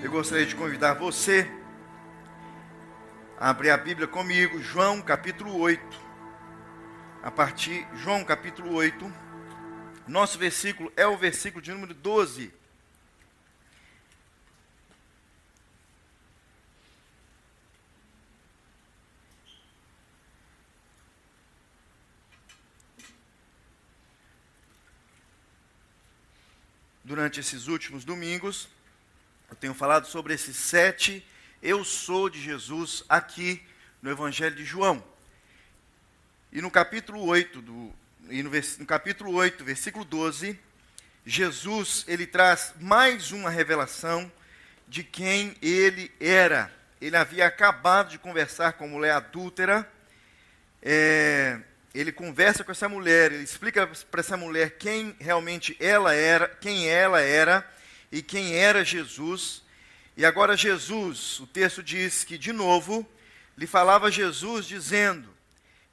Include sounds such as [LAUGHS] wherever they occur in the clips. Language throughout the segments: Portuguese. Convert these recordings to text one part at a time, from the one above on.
Eu gostaria de convidar você a abrir a Bíblia comigo, João capítulo 8. A partir, João capítulo 8. Nosso versículo é o versículo de número 12. Durante esses últimos domingos, eu tenho falado sobre esses sete eu sou de Jesus aqui no Evangelho de João. E no capítulo 8, do, e no, no capítulo 8, versículo 12, Jesus ele traz mais uma revelação de quem ele era. Ele havia acabado de conversar com a mulher adúltera. É, ele conversa com essa mulher, ele explica para essa mulher quem realmente ela era, quem ela era e quem era Jesus. E agora Jesus, o texto diz que de novo lhe falava Jesus dizendo: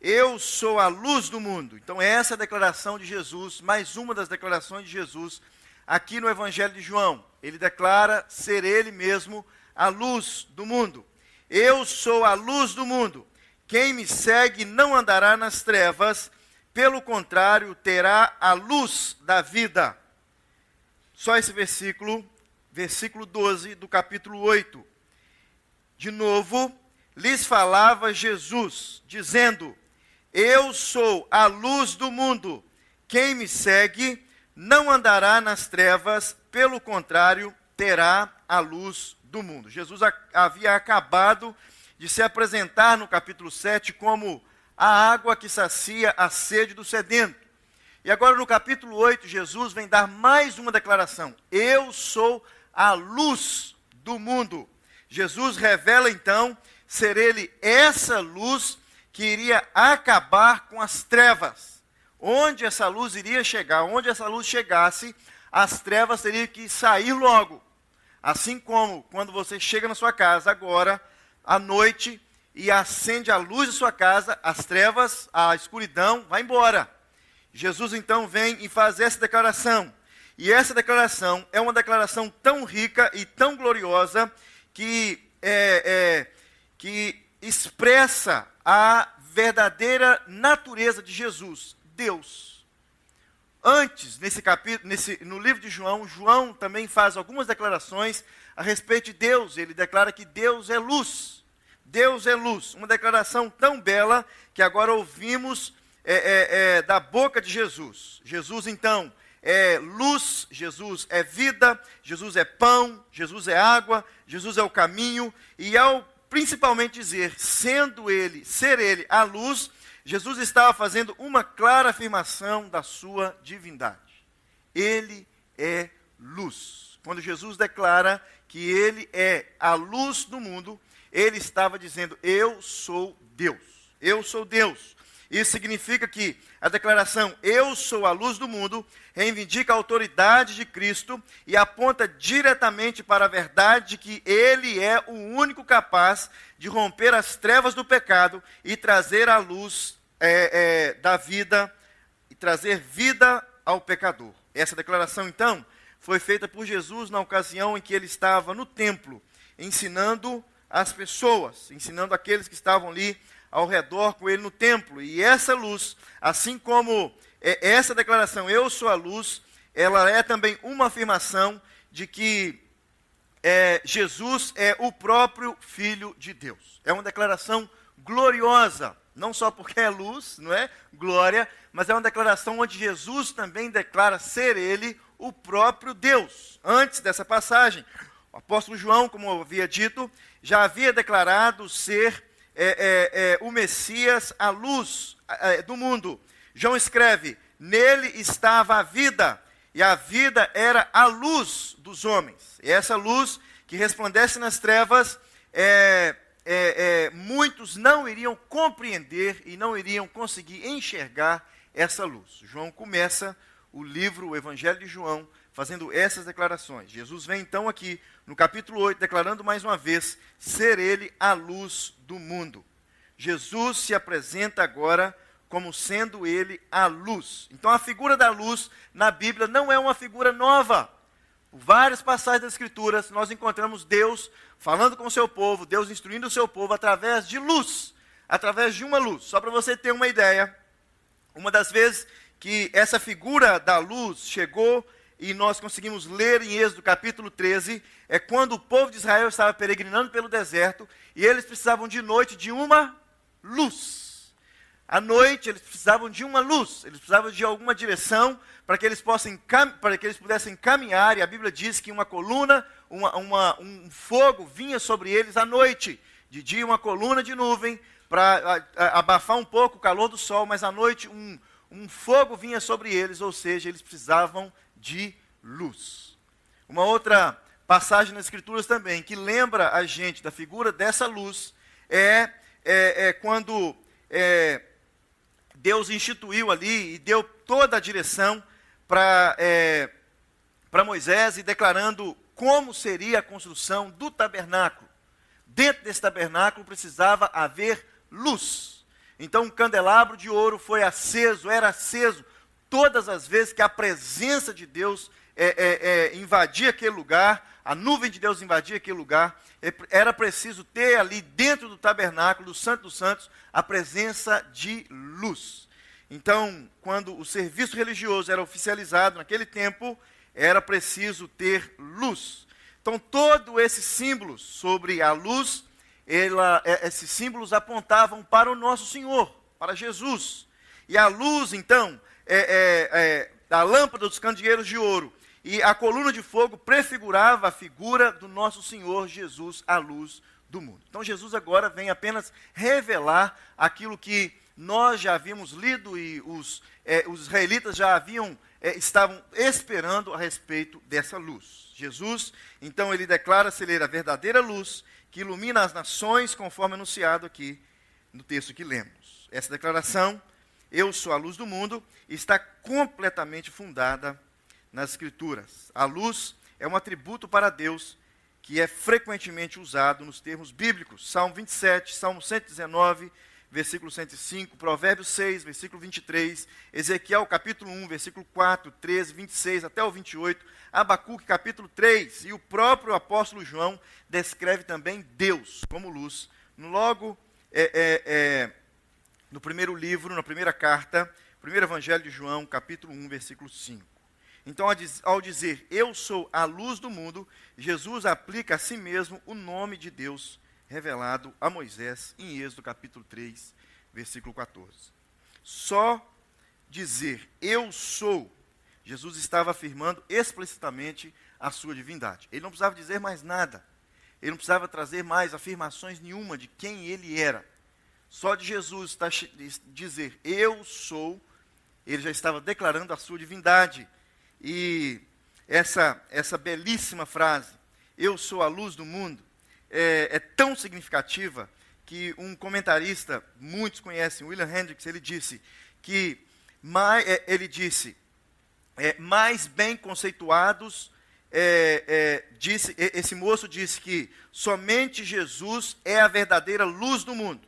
Eu sou a luz do mundo. Então essa é a declaração de Jesus, mais uma das declarações de Jesus aqui no Evangelho de João. Ele declara ser ele mesmo a luz do mundo. Eu sou a luz do mundo. Quem me segue não andará nas trevas, pelo contrário, terá a luz da vida. Só esse versículo, versículo 12 do capítulo 8. De novo, lhes falava Jesus, dizendo: Eu sou a luz do mundo. Quem me segue não andará nas trevas, pelo contrário, terá a luz do mundo. Jesus havia acabado de se apresentar no capítulo 7 como a água que sacia a sede do sedento. E agora no capítulo 8, Jesus vem dar mais uma declaração: Eu sou a luz do mundo. Jesus revela então ser ele essa luz que iria acabar com as trevas. Onde essa luz iria chegar, onde essa luz chegasse, as trevas teriam que sair logo. Assim como quando você chega na sua casa agora, à noite e acende a luz de sua casa, as trevas, a escuridão vai embora. Jesus então vem e faz essa declaração. E essa declaração é uma declaração tão rica e tão gloriosa que, é, é, que expressa a verdadeira natureza de Jesus, Deus. Antes, nesse capítulo, nesse, no livro de João, João também faz algumas declarações a respeito de Deus. Ele declara que Deus é luz. Deus é luz. Uma declaração tão bela que agora ouvimos é, é, é, da boca de Jesus. Jesus, então, é luz, Jesus é vida, Jesus é pão, Jesus é água, Jesus é o caminho. E ao principalmente dizer, sendo ele, ser ele a luz, Jesus estava fazendo uma clara afirmação da sua divindade. Ele é luz. Quando Jesus declara que ele é a luz do mundo, ele estava dizendo: Eu sou Deus. Eu sou Deus. Isso significa que a declaração Eu sou a luz do mundo reivindica a autoridade de Cristo e aponta diretamente para a verdade de que Ele é o único capaz de romper as trevas do pecado e trazer a luz é, é, da vida e trazer vida ao pecador. Essa declaração, então, foi feita por Jesus na ocasião em que ele estava no templo, ensinando as pessoas, ensinando aqueles que estavam ali ao redor com ele no templo. E essa luz, assim como é, essa declaração, eu sou a luz, ela é também uma afirmação de que é, Jesus é o próprio Filho de Deus. É uma declaração gloriosa, não só porque é luz, não é? Glória, mas é uma declaração onde Jesus também declara ser ele o próprio Deus. Antes dessa passagem, o apóstolo João, como eu havia dito, já havia declarado ser é, é, é, o Messias, a luz é, do mundo. João escreve: Nele estava a vida, e a vida era a luz dos homens. E essa luz que resplandece nas trevas, é, é, muitos não iriam compreender e não iriam conseguir enxergar essa luz. João começa o livro, o Evangelho de João, fazendo essas declarações. Jesus vem então aqui no capítulo 8, declarando mais uma vez ser ele a luz do mundo. Jesus se apresenta agora como sendo ele a luz. Então a figura da luz na Bíblia não é uma figura nova, por várias passagens das Escrituras, nós encontramos Deus falando com o seu povo, Deus instruindo o seu povo através de luz, através de uma luz. Só para você ter uma ideia, uma das vezes que essa figura da luz chegou e nós conseguimos ler em Êxodo capítulo 13, é quando o povo de Israel estava peregrinando pelo deserto e eles precisavam de noite de uma luz. À noite eles precisavam de uma luz, eles precisavam de alguma direção para que eles possam para que eles pudessem caminhar, e a Bíblia diz que uma coluna, uma, uma, um fogo vinha sobre eles à noite. De dia uma coluna de nuvem para abafar um pouco o calor do sol, mas à noite um, um fogo vinha sobre eles, ou seja, eles precisavam de luz. Uma outra passagem nas Escrituras também, que lembra a gente da figura dessa luz, é, é, é quando é, Deus instituiu ali e deu toda a direção para é, Moisés e declarando como seria a construção do tabernáculo. Dentro desse tabernáculo precisava haver luz. Então um candelabro de ouro foi aceso, era aceso todas as vezes que a presença de Deus é, é, é, invadia aquele lugar, a nuvem de Deus invadia aquele lugar, é, era preciso ter ali dentro do tabernáculo, do Santo dos Santos, a presença de luz. Então, quando o serviço religioso era oficializado naquele tempo, era preciso ter luz. Então, todos esses símbolos sobre a luz, ela, é, esses símbolos apontavam para o nosso Senhor, para Jesus. E a luz, então, é, é, é, a lâmpada dos candeeiros de ouro e a coluna de fogo prefigurava a figura do nosso Senhor Jesus, a luz do mundo. Então, Jesus agora vem apenas revelar aquilo que nós já havíamos lido e os, é, os israelitas já haviam, é, estavam esperando a respeito dessa luz. Jesus, então, ele declara ser a verdadeira luz que ilumina as nações, conforme anunciado aqui no texto que lemos. Essa declaração, eu sou a luz do mundo, está completamente fundada nas Escrituras. A luz é um atributo para Deus que é frequentemente usado nos termos bíblicos. Salmo 27, Salmo 119, versículo 105, Provérbios 6, versículo 23, Ezequiel capítulo 1, versículo 4, 13, 26 até o 28, Abacuque capítulo 3, e o próprio apóstolo João descreve também Deus como luz. Logo, é, é, é, no primeiro livro, na primeira carta, primeiro evangelho de João, capítulo 1, versículo 5. Então, ao dizer eu sou a luz do mundo, Jesus aplica a si mesmo o nome de Deus revelado a Moisés em Êxodo capítulo 3, versículo 14. Só dizer eu sou, Jesus estava afirmando explicitamente a sua divindade. Ele não precisava dizer mais nada. Ele não precisava trazer mais afirmações nenhuma de quem ele era. Só de Jesus dizer eu sou, ele já estava declarando a sua divindade. E essa, essa belíssima frase, eu sou a luz do mundo, é, é tão significativa que um comentarista, muitos conhecem, William Hendricks, ele disse que mais, é, ele disse é, mais bem conceituados é, é, disse, esse moço disse que somente Jesus é a verdadeira luz do mundo.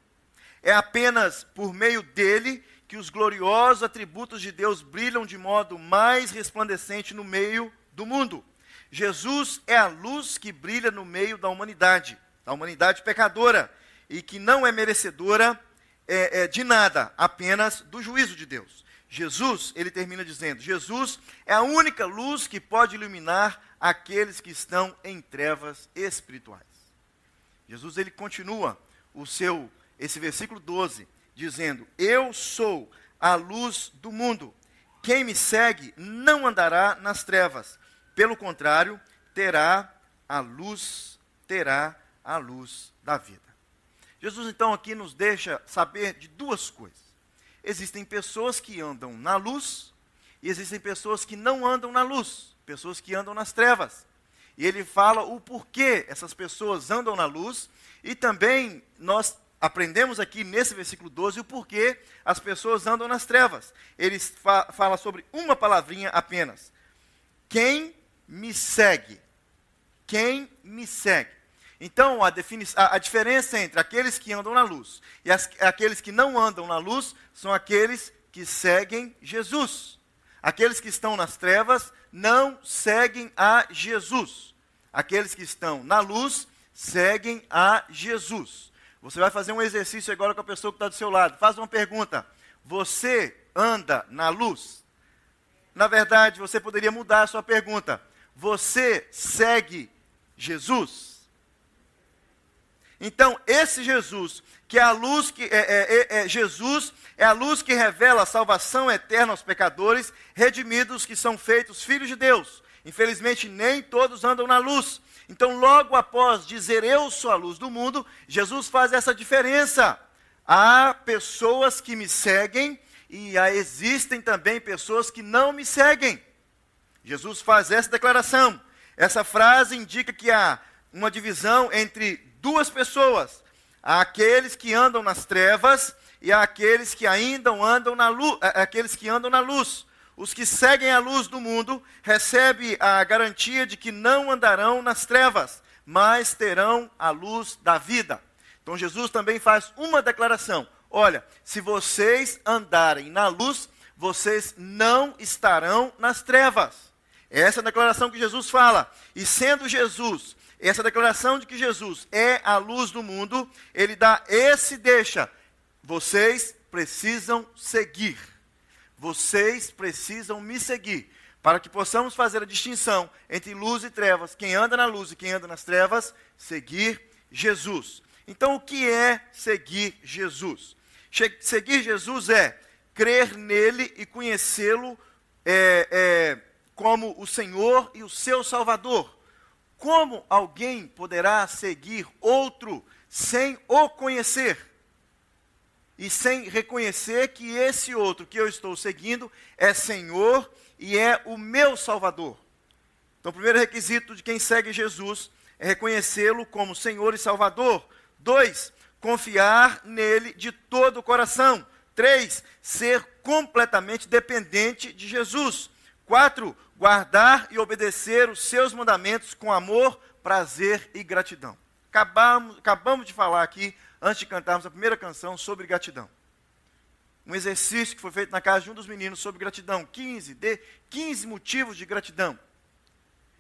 É apenas por meio dele que os gloriosos atributos de Deus brilham de modo mais resplandecente no meio do mundo. Jesus é a luz que brilha no meio da humanidade, da humanidade pecadora, e que não é merecedora é, é, de nada, apenas do juízo de Deus. Jesus, ele termina dizendo: Jesus é a única luz que pode iluminar aqueles que estão em trevas espirituais. Jesus, ele continua o seu, esse versículo 12, dizendo: Eu sou a luz do mundo. Quem me segue não andará nas trevas, pelo contrário, terá a luz, terá a luz da vida. Jesus então aqui nos deixa saber de duas coisas. Existem pessoas que andam na luz e existem pessoas que não andam na luz, pessoas que andam nas trevas. E ele fala o porquê essas pessoas andam na luz e também nós aprendemos aqui nesse versículo 12 o porquê as pessoas andam nas trevas. Ele fa fala sobre uma palavrinha apenas. Quem me segue. Quem me segue. Então, a, a, a, diferença entre aqueles que andam na luz e as, aqueles que não andam na luz são aqueles que seguem Jesus. Aqueles que estão nas trevas não seguem a Jesus. Aqueles que estão na luz seguem a Jesus. Você vai fazer um exercício agora com a pessoa que está do seu lado. Faz uma pergunta. Você anda na luz? Na verdade, você poderia mudar a sua pergunta. Você segue Jesus? Então, esse Jesus, que é a luz que é, é, é, é, Jesus é a luz que revela a salvação eterna aos pecadores, redimidos que são feitos filhos de Deus. Infelizmente, nem todos andam na luz. Então, logo após dizer eu sou a luz do mundo, Jesus faz essa diferença. Há pessoas que me seguem e existem também pessoas que não me seguem. Jesus faz essa declaração. Essa frase indica que há uma divisão entre duas pessoas: há aqueles que andam nas trevas e há aqueles que ainda andam na luz, aqueles que andam na luz. Os que seguem a luz do mundo recebem a garantia de que não andarão nas trevas, mas terão a luz da vida. Então Jesus também faz uma declaração: olha, se vocês andarem na luz, vocês não estarão nas trevas. Essa é a declaração que Jesus fala. E sendo Jesus, essa declaração de que Jesus é a luz do mundo, ele dá esse deixa. Vocês precisam seguir. Vocês precisam me seguir. Para que possamos fazer a distinção entre luz e trevas, quem anda na luz e quem anda nas trevas, seguir Jesus. Então, o que é seguir Jesus? Seguir Jesus é crer nele e conhecê-lo é, é, como o Senhor e o seu Salvador. Como alguém poderá seguir outro sem o conhecer? E sem reconhecer que esse outro que eu estou seguindo é Senhor e é o meu Salvador. Então, o primeiro requisito de quem segue Jesus é reconhecê-lo como Senhor e Salvador. Dois, confiar nele de todo o coração. Três, ser completamente dependente de Jesus. Quatro, guardar e obedecer os seus mandamentos com amor, prazer e gratidão. Acabamos, acabamos de falar aqui, antes de cantarmos a primeira canção, sobre gratidão. Um exercício que foi feito na casa de um dos meninos sobre gratidão. 15, de 15 motivos de gratidão.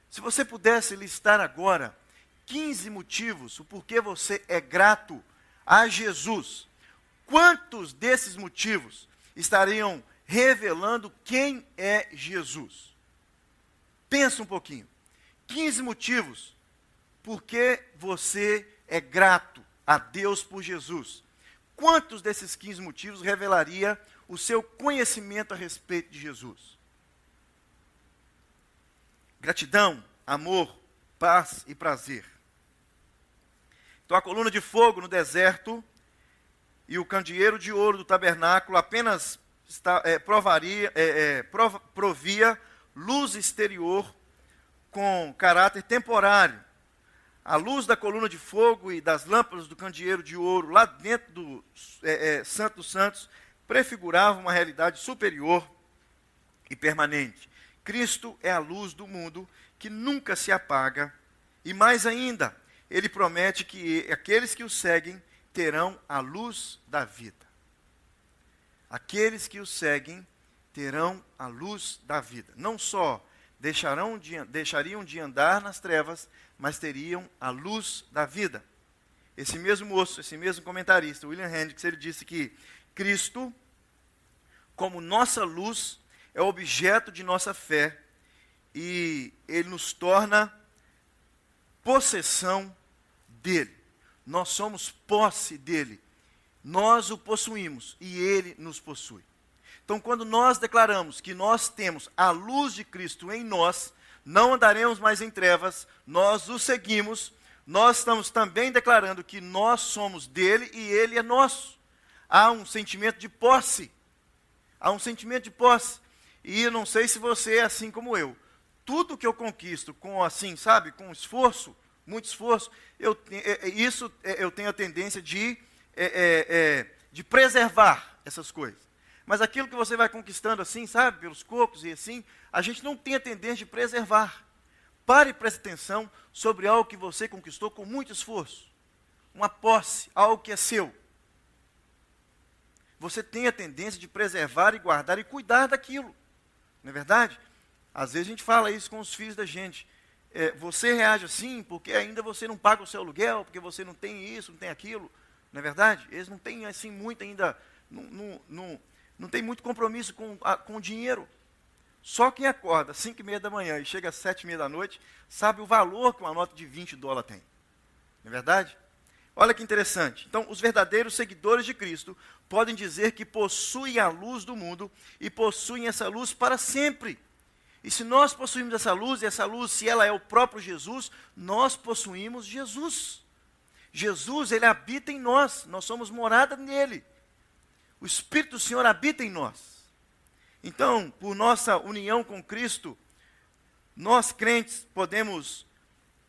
Se você pudesse listar agora 15 motivos o porquê você é grato a Jesus, quantos desses motivos estariam revelando quem é Jesus? Pensa um pouquinho. 15 motivos por que você é grato a Deus por Jesus. Quantos desses 15 motivos revelaria o seu conhecimento a respeito de Jesus? Gratidão, amor, paz e prazer. Então a coluna de fogo no deserto e o candeeiro de ouro do tabernáculo apenas está, é, provaria, é, é, provia luz exterior com caráter temporário. A luz da coluna de fogo e das lâmpadas do candeeiro de ouro lá dentro do é, é, Santo dos Santos prefigurava uma realidade superior e permanente. Cristo é a luz do mundo que nunca se apaga e mais ainda, ele promete que aqueles que o seguem terão a luz da vida. Aqueles que o seguem terão a luz da vida. Não só deixarão de, deixariam de andar nas trevas, mas teriam a luz da vida. Esse mesmo moço, esse mesmo comentarista, William Hendricks, ele disse que Cristo, como nossa luz, é objeto de nossa fé e ele nos torna possessão dele. Nós somos posse dele. Nós o possuímos e ele nos possui. Então, quando nós declaramos que nós temos a luz de Cristo em nós, não andaremos mais em trevas, nós o seguimos, nós estamos também declarando que nós somos dele e ele é nosso. Há um sentimento de posse. Há um sentimento de posse. E não sei se você é assim como eu. Tudo que eu conquisto com assim, sabe, com esforço, muito esforço, eu, é, é, isso é, eu tenho a tendência de, é, de preservar essas coisas. Mas aquilo que você vai conquistando assim, sabe, pelos cocos e assim, a gente não tem a tendência de preservar. Pare e preste atenção sobre algo que você conquistou com muito esforço. Uma posse, algo que é seu. Você tem a tendência de preservar e guardar e cuidar daquilo. Não é verdade? Às vezes a gente fala isso com os filhos da gente. É, você reage assim porque ainda você não paga o seu aluguel, porque você não tem isso, não tem aquilo. Não é verdade? Eles não têm assim muito ainda, não, não, não tem muito compromisso com, a, com o dinheiro. Só quem acorda às 5 e meia da manhã e chega às 7 e meia da noite, sabe o valor que uma nota de 20 dólares tem. Não é verdade? Olha que interessante. Então, os verdadeiros seguidores de Cristo podem dizer que possuem a luz do mundo e possuem essa luz para sempre. E se nós possuímos essa luz, e essa luz, se ela é o próprio Jesus, nós possuímos Jesus. Jesus, ele habita em nós, nós somos morada nele. O Espírito do Senhor habita em nós. Então, por nossa união com Cristo, nós crentes podemos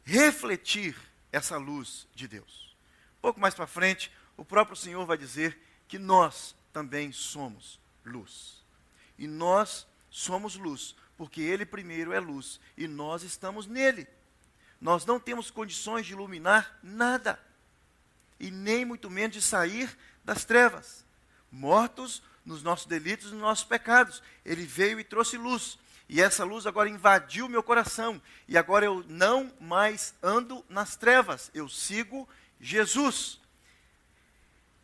refletir essa luz de Deus. Um pouco mais para frente, o próprio Senhor vai dizer que nós também somos luz. E nós somos luz, porque Ele primeiro é luz e nós estamos nele. Nós não temos condições de iluminar nada, e nem muito menos de sair das trevas. Mortos nos nossos delitos e nos nossos pecados, Ele veio e trouxe luz. E essa luz agora invadiu meu coração. E agora eu não mais ando nas trevas. Eu sigo Jesus.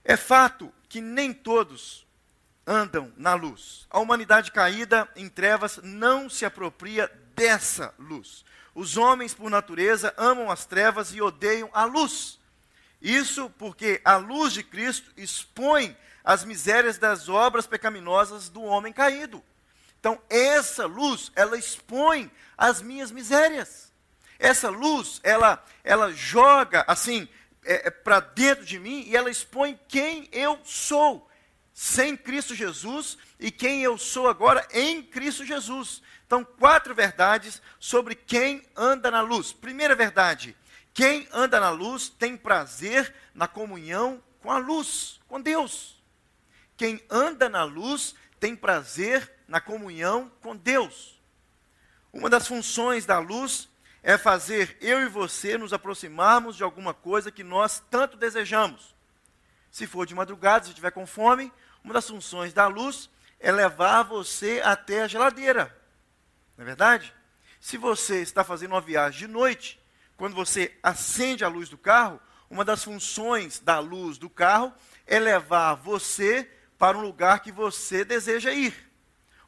É fato que nem todos andam na luz. A humanidade caída em trevas não se apropria dessa luz. Os homens, por natureza, amam as trevas e odeiam a luz. Isso porque a luz de Cristo expõe as misérias das obras pecaminosas do homem caído. Então, essa luz, ela expõe as minhas misérias. Essa luz, ela, ela joga, assim, é, é para dentro de mim e ela expõe quem eu sou sem Cristo Jesus e quem eu sou agora em Cristo Jesus. Então, quatro verdades sobre quem anda na luz. Primeira verdade: quem anda na luz tem prazer na comunhão com a luz, com Deus. Quem anda na luz tem prazer na comunhão com Deus. Uma das funções da luz é fazer eu e você nos aproximarmos de alguma coisa que nós tanto desejamos. Se for de madrugada, se tiver com fome, uma das funções da luz é levar você até a geladeira. Não é verdade? Se você está fazendo uma viagem de noite, quando você acende a luz do carro, uma das funções da luz do carro é levar você para um lugar que você deseja ir.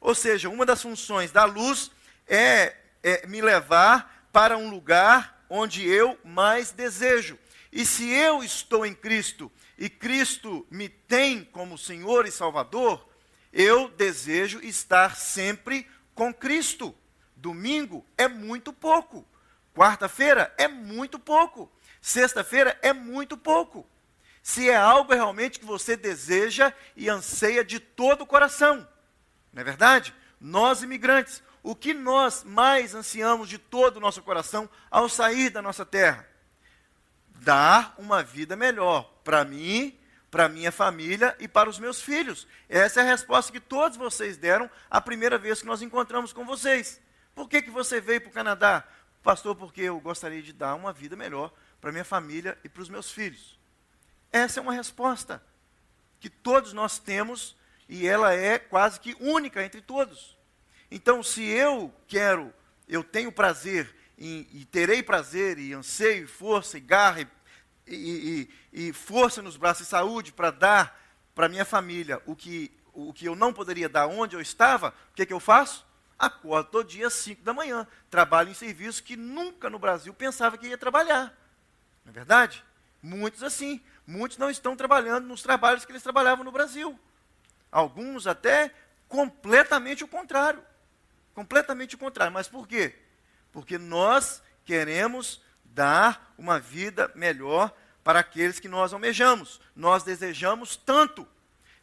Ou seja, uma das funções da luz é, é me levar para um lugar onde eu mais desejo. E se eu estou em Cristo e Cristo me tem como Senhor e Salvador, eu desejo estar sempre com Cristo. Domingo é muito pouco. Quarta-feira é muito pouco. Sexta-feira é muito pouco. Se é algo realmente que você deseja e anseia de todo o coração. Não é verdade? Nós imigrantes, o que nós mais ansiamos de todo o nosso coração ao sair da nossa terra? Dar uma vida melhor para mim, para minha família e para os meus filhos. Essa é a resposta que todos vocês deram a primeira vez que nós encontramos com vocês. Por que, que você veio para o Canadá? Pastor, porque eu gostaria de dar uma vida melhor para minha família e para os meus filhos. Essa é uma resposta que todos nós temos e ela é quase que única entre todos. Então, se eu quero, eu tenho prazer em, e terei prazer e anseio, e força e garra e, e, e, e força nos braços e saúde para dar para minha família o que, o que eu não poderia dar onde eu estava, o que, que eu faço? Acordo todo dia às 5 da manhã, trabalho em serviço que nunca no Brasil pensava que ia trabalhar. Não é verdade? Muitos assim. Muitos não estão trabalhando nos trabalhos que eles trabalhavam no Brasil. Alguns até completamente o contrário. Completamente o contrário. Mas por quê? Porque nós queremos dar uma vida melhor para aqueles que nós almejamos. Nós desejamos tanto.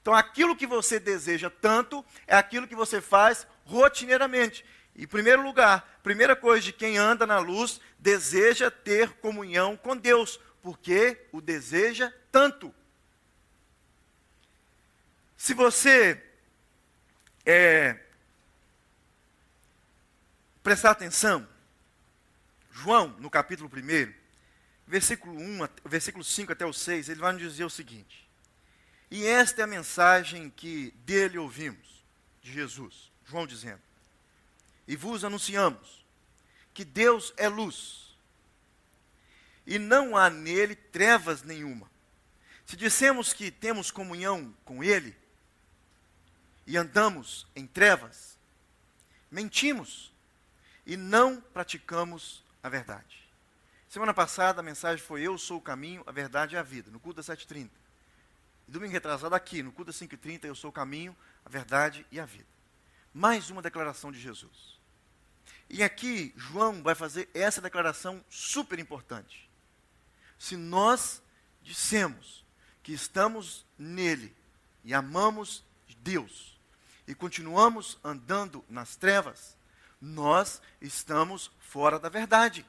Então, aquilo que você deseja tanto é aquilo que você faz rotineiramente. Em primeiro lugar, primeira coisa de quem anda na luz, deseja ter comunhão com Deus, porque o deseja tanto. Se você é, prestar atenção, João, no capítulo 1, versículo, 1, versículo 5 até o 6, ele vai nos dizer o seguinte: E esta é a mensagem que dele ouvimos, de Jesus, João dizendo: e vos anunciamos que Deus é luz e não há nele trevas nenhuma. Se dissemos que temos comunhão com Ele e andamos em trevas, mentimos e não praticamos a verdade. Semana passada a mensagem foi Eu sou o caminho, a verdade e a vida, no culto das 7h30. E domingo retrasado aqui, no culto das 5h30, Eu sou o caminho, a verdade e a vida. Mais uma declaração de Jesus. E aqui João vai fazer essa declaração super importante. Se nós dissemos que estamos nele e amamos Deus e continuamos andando nas trevas, nós estamos fora da verdade.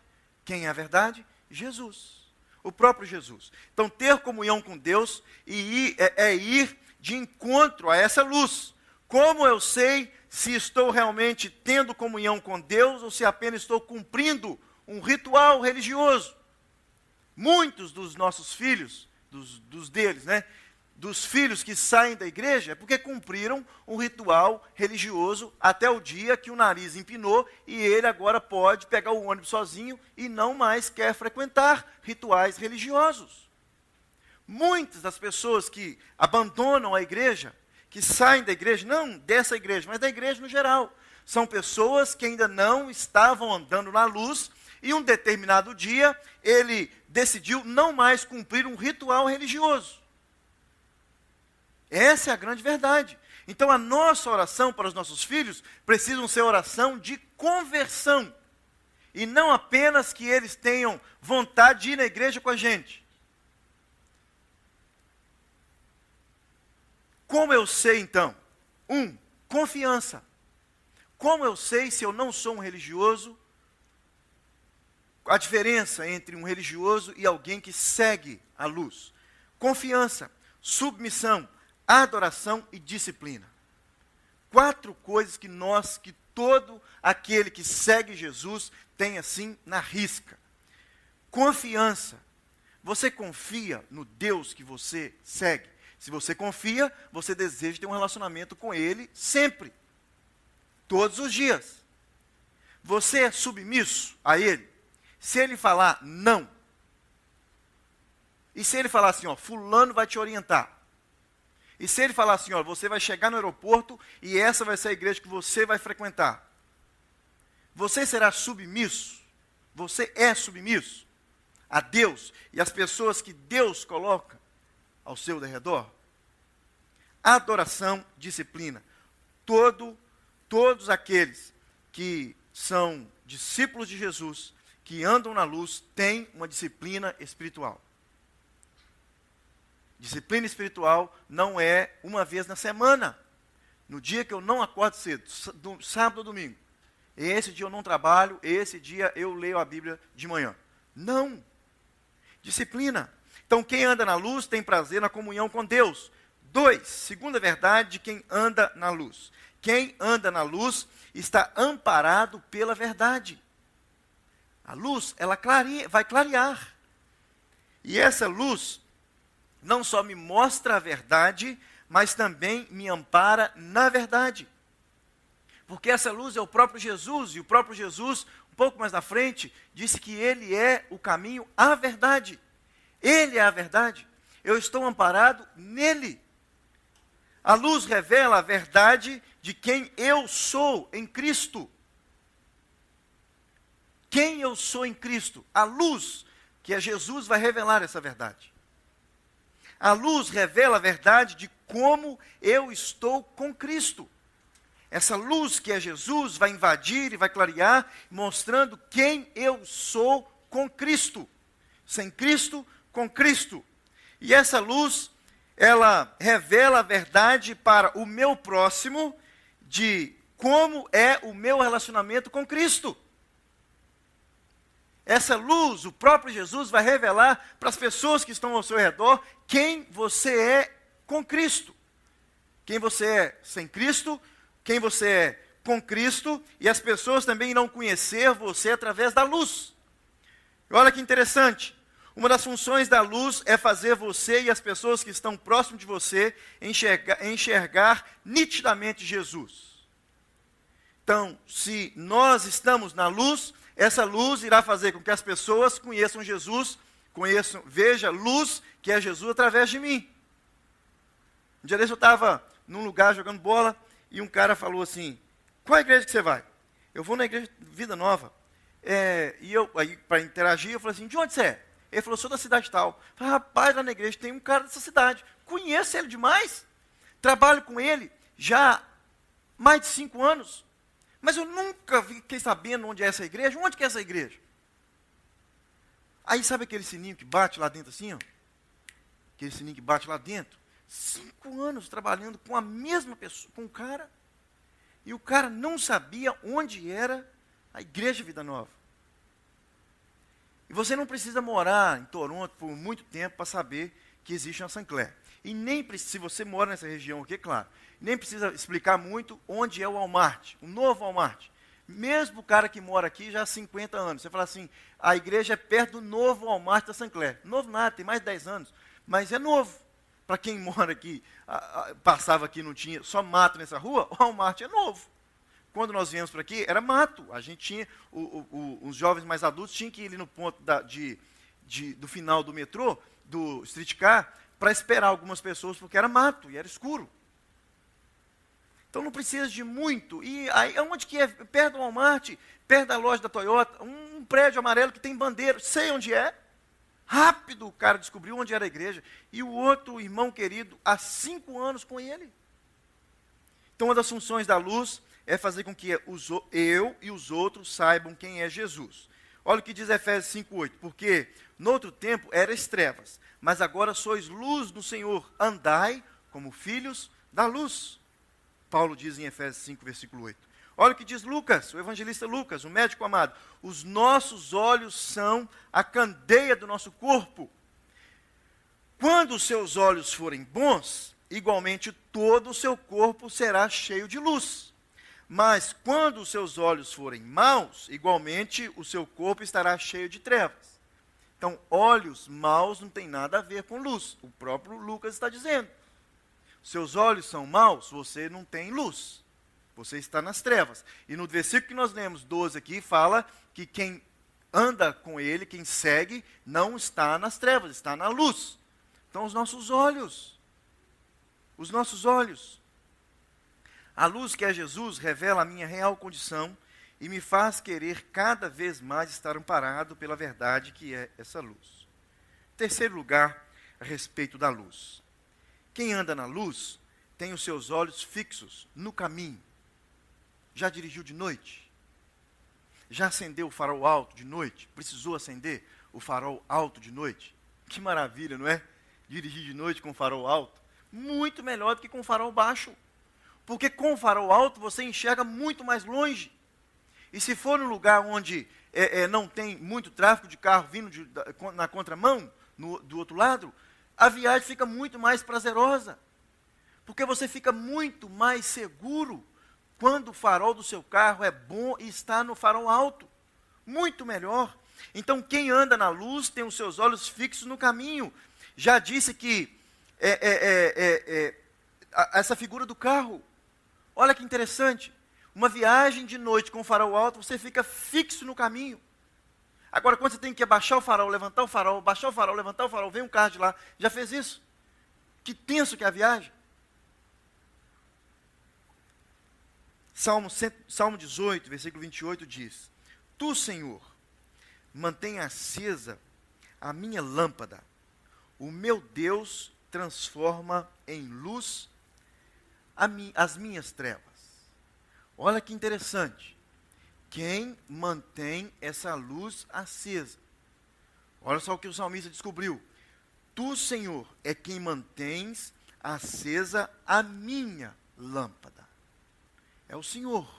Quem é a verdade? Jesus. O próprio Jesus. Então, ter comunhão com Deus e ir, é, é ir de encontro a essa luz. Como eu sei se estou realmente tendo comunhão com Deus ou se apenas estou cumprindo um ritual religioso? Muitos dos nossos filhos, dos, dos deles, né? Dos filhos que saem da igreja é porque cumpriram um ritual religioso até o dia que o nariz empinou e ele agora pode pegar o ônibus sozinho e não mais quer frequentar rituais religiosos. Muitas das pessoas que abandonam a igreja, que saem da igreja, não dessa igreja, mas da igreja no geral, são pessoas que ainda não estavam andando na luz e um determinado dia ele decidiu não mais cumprir um ritual religioso. Essa é a grande verdade. Então a nossa oração para os nossos filhos precisa ser oração de conversão. E não apenas que eles tenham vontade de ir na igreja com a gente. Como eu sei então? Um, confiança. Como eu sei se eu não sou um religioso a diferença entre um religioso e alguém que segue a luz. Confiança, submissão, adoração e disciplina. Quatro coisas que nós, que todo aquele que segue Jesus tem assim na risca. Confiança. Você confia no Deus que você segue. Se você confia, você deseja ter um relacionamento com Ele sempre, todos os dias. Você é submisso a Ele. Se ele falar não, e se ele falar assim, ó, fulano vai te orientar. E se ele falar assim, ó, você vai chegar no aeroporto e essa vai ser a igreja que você vai frequentar. Você será submisso? Você é submisso a Deus e às pessoas que Deus coloca ao seu derredor? Adoração, disciplina. Todo, todos aqueles que são discípulos de Jesus que andam na luz têm uma disciplina espiritual. Disciplina espiritual não é uma vez na semana. No dia que eu não acordo cedo, sábado ou domingo. Esse dia eu não trabalho, esse dia eu leio a Bíblia de manhã. Não. Disciplina. Então, quem anda na luz tem prazer na comunhão com Deus. Dois, segunda verdade de quem anda na luz. Quem anda na luz está amparado pela verdade. A luz, ela clareia, vai clarear. E essa luz não só me mostra a verdade, mas também me ampara na verdade. Porque essa luz é o próprio Jesus, e o próprio Jesus, um pouco mais na frente, disse que ele é o caminho à verdade. Ele é a verdade. Eu estou amparado nele. A luz revela a verdade de quem eu sou em Cristo quem eu sou em Cristo. A luz, que é Jesus, vai revelar essa verdade. A luz revela a verdade de como eu estou com Cristo. Essa luz que é Jesus vai invadir e vai clarear, mostrando quem eu sou com Cristo. Sem Cristo, com Cristo. E essa luz, ela revela a verdade para o meu próximo de como é o meu relacionamento com Cristo. Essa luz, o próprio Jesus vai revelar para as pessoas que estão ao seu redor quem você é com Cristo. Quem você é sem Cristo, quem você é com Cristo, e as pessoas também irão conhecer você através da luz. olha que interessante. Uma das funções da luz é fazer você e as pessoas que estão próximo de você enxergar, enxergar nitidamente Jesus. Então, se nós estamos na luz, essa luz irá fazer com que as pessoas conheçam Jesus, conheçam, veja luz que é Jesus através de mim. Um dia desse eu estava num lugar jogando bola e um cara falou assim: Qual é a igreja que você vai? Eu vou na igreja Vida Nova. É, e eu, aí, para interagir, eu falei assim: De onde você é? Ele falou: Sou da cidade tal. Eu falei: Rapaz, lá na igreja tem um cara dessa cidade. Conheço ele demais. Trabalho com ele já há mais de cinco anos. Mas eu nunca fiquei sabendo onde é essa igreja. Onde que é essa igreja? Aí sabe aquele sininho que bate lá dentro assim? Ó? Aquele sininho que bate lá dentro. Cinco anos trabalhando com a mesma pessoa, com o cara. E o cara não sabia onde era a igreja Vida Nova. E você não precisa morar em Toronto por muito tempo para saber que existe uma Sancler. E nem se você mora nessa região aqui, é claro, nem precisa explicar muito onde é o Walmart, o novo Walmart. Mesmo o cara que mora aqui já há 50 anos. Você fala assim, a igreja é perto do novo Walmart da Sancler. Novo nada, tem mais de 10 anos. Mas é novo. Para quem [LAUGHS] mora aqui, a, a, passava aqui não tinha, só mato nessa rua, o [LAUGHS] Walmart é novo. Quando nós viemos para aqui, era mato. A gente tinha, o, o, os jovens mais adultos tinham que ir no ponto da, de, de, do final do metrô, do streetcar, para esperar algumas pessoas, porque era mato e era escuro. Então não precisa de muito. E aí, onde que é? Perto do Walmart, perto da loja da Toyota, um prédio amarelo que tem bandeira, sei onde é. Rápido o cara descobriu onde era a igreja. E o outro irmão querido, há cinco anos com ele. Então, uma das funções da luz é fazer com que os, eu e os outros saibam quem é Jesus. Olha o que diz Efésios 5,8. Porque no outro tempo eras trevas, mas agora sois luz do Senhor. Andai como filhos da luz. Paulo diz em Efésios 5, versículo 8. Olha o que diz Lucas, o evangelista Lucas, o médico amado. Os nossos olhos são a candeia do nosso corpo. Quando os seus olhos forem bons, igualmente todo o seu corpo será cheio de luz. Mas quando os seus olhos forem maus, igualmente o seu corpo estará cheio de trevas. Então, olhos maus não tem nada a ver com luz. O próprio Lucas está dizendo seus olhos são maus, você não tem luz. Você está nas trevas. E no versículo que nós lemos, 12 aqui, fala que quem anda com ele, quem segue, não está nas trevas, está na luz. Então, os nossos olhos. Os nossos olhos. A luz que é Jesus revela a minha real condição e me faz querer cada vez mais estar amparado pela verdade que é essa luz. Terceiro lugar, a respeito da luz. Quem anda na luz tem os seus olhos fixos no caminho. Já dirigiu de noite? Já acendeu o farol alto de noite? Precisou acender o farol alto de noite? Que maravilha, não é? Dirigir de noite com farol alto. Muito melhor do que com farol baixo. Porque com farol alto você enxerga muito mais longe. E se for num lugar onde é, é, não tem muito tráfego de carro vindo de, da, na contramão, no, do outro lado, a viagem fica muito mais prazerosa. Porque você fica muito mais seguro quando o farol do seu carro é bom e está no farol alto. Muito melhor. Então, quem anda na luz tem os seus olhos fixos no caminho. Já disse que é, é, é, é, é essa figura do carro. Olha que interessante. Uma viagem de noite com farol alto, você fica fixo no caminho. Agora, quando você tem que abaixar o farol, levantar o farol, baixar o farol, levantar o farol, vem um carro de lá. Já fez isso? Que tenso que é a viagem. Salmo, Salmo 18, versículo 28 diz: Tu, Senhor, mantém acesa a minha lâmpada. O meu Deus transforma em luz as minhas trevas. Olha que interessante quem mantém essa luz acesa. Olha só o que o salmista descobriu. Tu, Senhor, é quem mantens acesa a minha lâmpada. É o Senhor.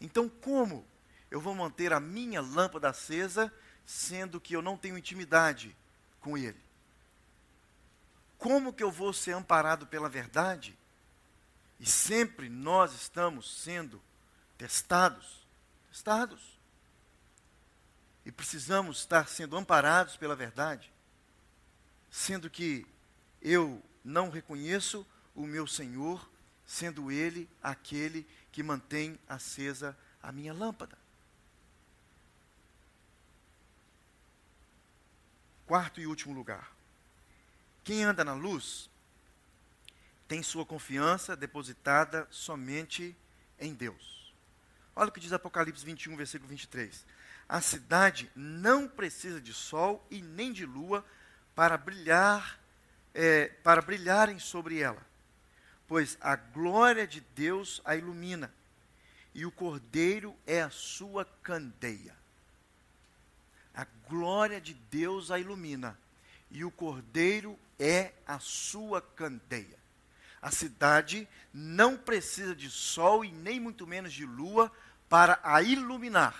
Então, como eu vou manter a minha lâmpada acesa, sendo que eu não tenho intimidade com Ele? Como que eu vou ser amparado pela verdade? E sempre nós estamos sendo testados estados. E precisamos estar sendo amparados pela verdade, sendo que eu não reconheço o meu Senhor, sendo Ele aquele que mantém acesa a minha lâmpada. Quarto e último lugar. Quem anda na luz tem sua confiança depositada somente em Deus. Olha o que diz Apocalipse 21, versículo 23. A cidade não precisa de sol e nem de lua para brilhar, é, para brilharem sobre ela, pois a glória de Deus a ilumina, e o cordeiro é a sua candeia. A glória de Deus a ilumina, e o cordeiro é a sua candeia. A cidade não precisa de sol e nem muito menos de lua para a iluminar.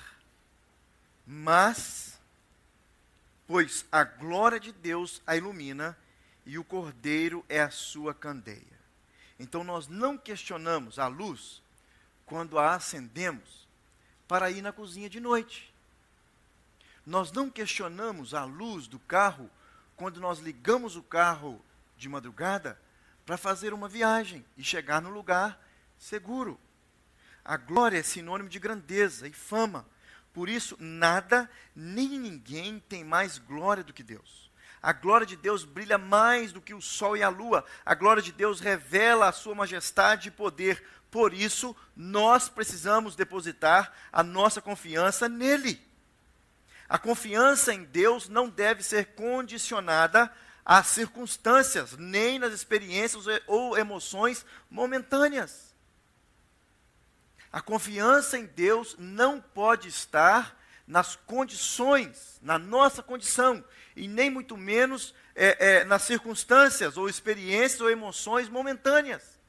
Mas, pois a glória de Deus a ilumina e o cordeiro é a sua candeia. Então nós não questionamos a luz quando a acendemos para ir na cozinha de noite. Nós não questionamos a luz do carro quando nós ligamos o carro de madrugada para fazer uma viagem e chegar no lugar seguro. A glória é sinônimo de grandeza e fama. Por isso, nada nem ninguém tem mais glória do que Deus. A glória de Deus brilha mais do que o sol e a lua. A glória de Deus revela a sua majestade e poder. Por isso, nós precisamos depositar a nossa confiança nele. A confiança em Deus não deve ser condicionada às circunstâncias, nem nas experiências ou emoções momentâneas. A confiança em Deus não pode estar nas condições, na nossa condição, e nem muito menos é, é, nas circunstâncias, ou experiências, ou emoções momentâneas.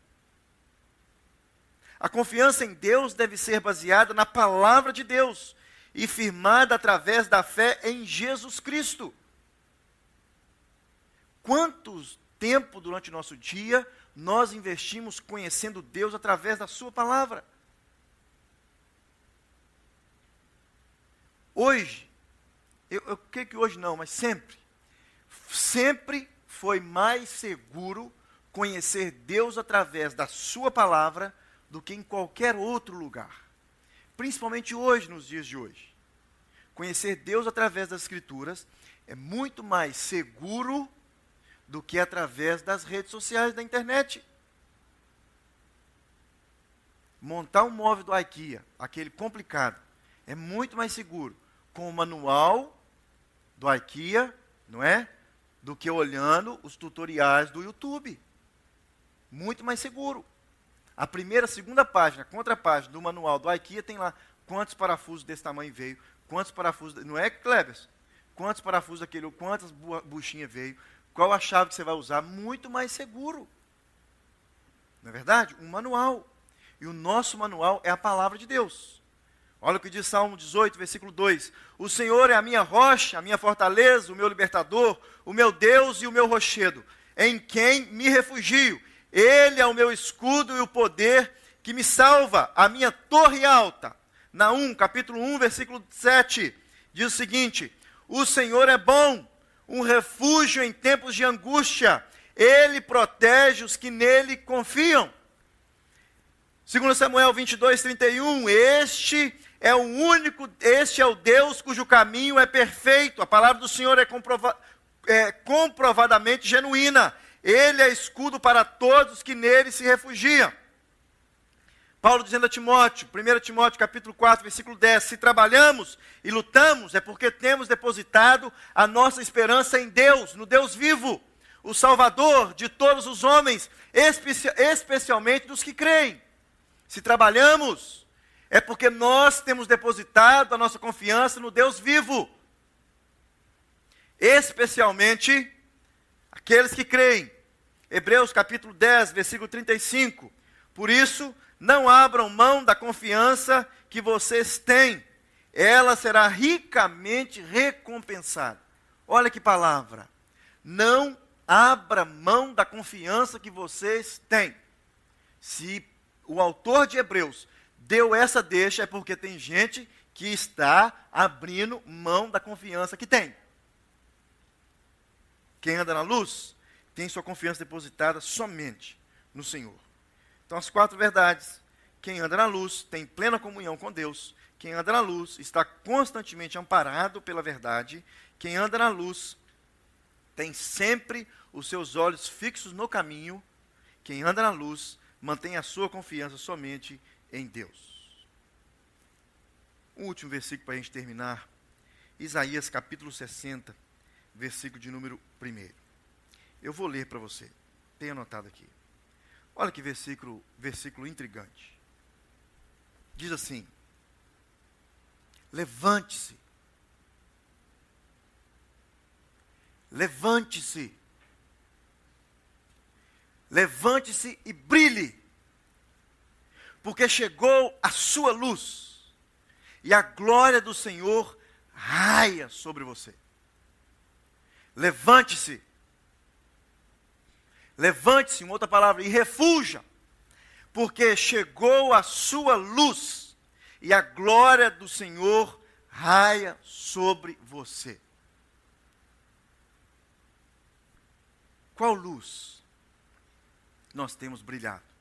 A confiança em Deus deve ser baseada na palavra de Deus e firmada através da fé em Jesus Cristo. Quantos tempo durante o nosso dia nós investimos conhecendo Deus através da Sua palavra? Hoje, eu, eu creio que hoje não, mas sempre, sempre foi mais seguro conhecer Deus através da Sua palavra do que em qualquer outro lugar principalmente hoje, nos dias de hoje. Conhecer Deus através das Escrituras é muito mais seguro do que através das redes sociais da internet. Montar um móvel do IKEA, aquele complicado, é muito mais seguro com o manual do IKEA, não é? Do que olhando os tutoriais do YouTube. Muito mais seguro. A primeira, segunda página, contra página do manual do IKEA tem lá quantos parafusos desse tamanho veio, quantos parafusos, não é Klebers? Quantos parafusos daquele, quantas buchinhas veio, qual a chave que você vai usar, muito mais seguro. Não é verdade? Um manual. E o nosso manual é a palavra de Deus. Olha o que diz Salmo 18, versículo 2: O Senhor é a minha rocha, a minha fortaleza, o meu libertador, o meu Deus e o meu rochedo, em quem me refugio. Ele é o meu escudo e o poder que me salva, a minha torre alta. Naum, capítulo 1, versículo 7, diz o seguinte: O Senhor é bom, um refúgio em tempos de angústia. Ele protege os que nele confiam. Segundo Samuel 22, 31, este é o único, este é o Deus cujo caminho é perfeito. A palavra do Senhor é, comprova, é comprovadamente genuína. Ele é escudo para todos que nele se refugiam. Paulo dizendo a Timóteo, 1 Timóteo capítulo 4, versículo 10, se trabalhamos e lutamos é porque temos depositado a nossa esperança em Deus, no Deus vivo, o Salvador de todos os homens, especi especialmente dos que creem. Se trabalhamos, é porque nós temos depositado a nossa confiança no Deus vivo, especialmente aqueles que creem. Hebreus capítulo 10, versículo 35. Por isso, não abram mão da confiança que vocês têm, ela será ricamente recompensada. Olha que palavra. Não abra mão da confiança que vocês têm. Se o autor de Hebreus deu essa deixa, é porque tem gente que está abrindo mão da confiança que tem. Quem anda na luz tem sua confiança depositada somente no Senhor. Então, as quatro verdades quem anda na luz tem plena comunhão com Deus. Quem anda na luz está constantemente amparado pela verdade. Quem anda na luz tem sempre os seus olhos fixos no caminho. Quem anda na luz mantém a sua confiança somente em Deus. Um último versículo para a gente terminar. Isaías capítulo 60, versículo de número 1. Eu vou ler para você. Tenha anotado aqui. Olha que versículo, versículo intrigante. Diz assim: Levante-se. Levante-se. Levante-se e brilhe. Porque chegou a sua luz. E a glória do Senhor raia sobre você. Levante-se Levante-se, em outra palavra, e refuja, porque chegou a sua luz e a glória do Senhor raia sobre você. Qual luz nós temos brilhado?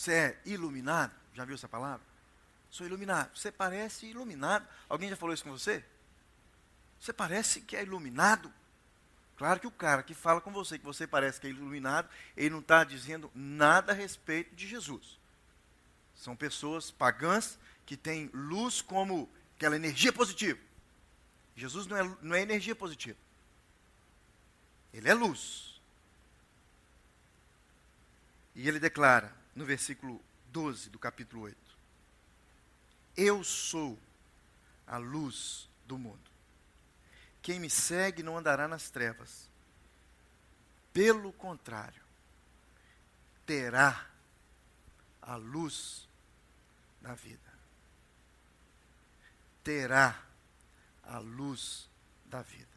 Você é iluminado? Já viu essa palavra? Sou iluminado. Você parece iluminado. Alguém já falou isso com você? Você parece que é iluminado. Claro que o cara que fala com você, que você parece que é iluminado, ele não está dizendo nada a respeito de Jesus. São pessoas pagãs que têm luz como aquela energia positiva. Jesus não é, não é energia positiva. Ele é luz. E ele declara no versículo 12 do capítulo 8: Eu sou a luz do mundo. Quem me segue não andará nas trevas. Pelo contrário, terá a luz da vida. Terá a luz da vida.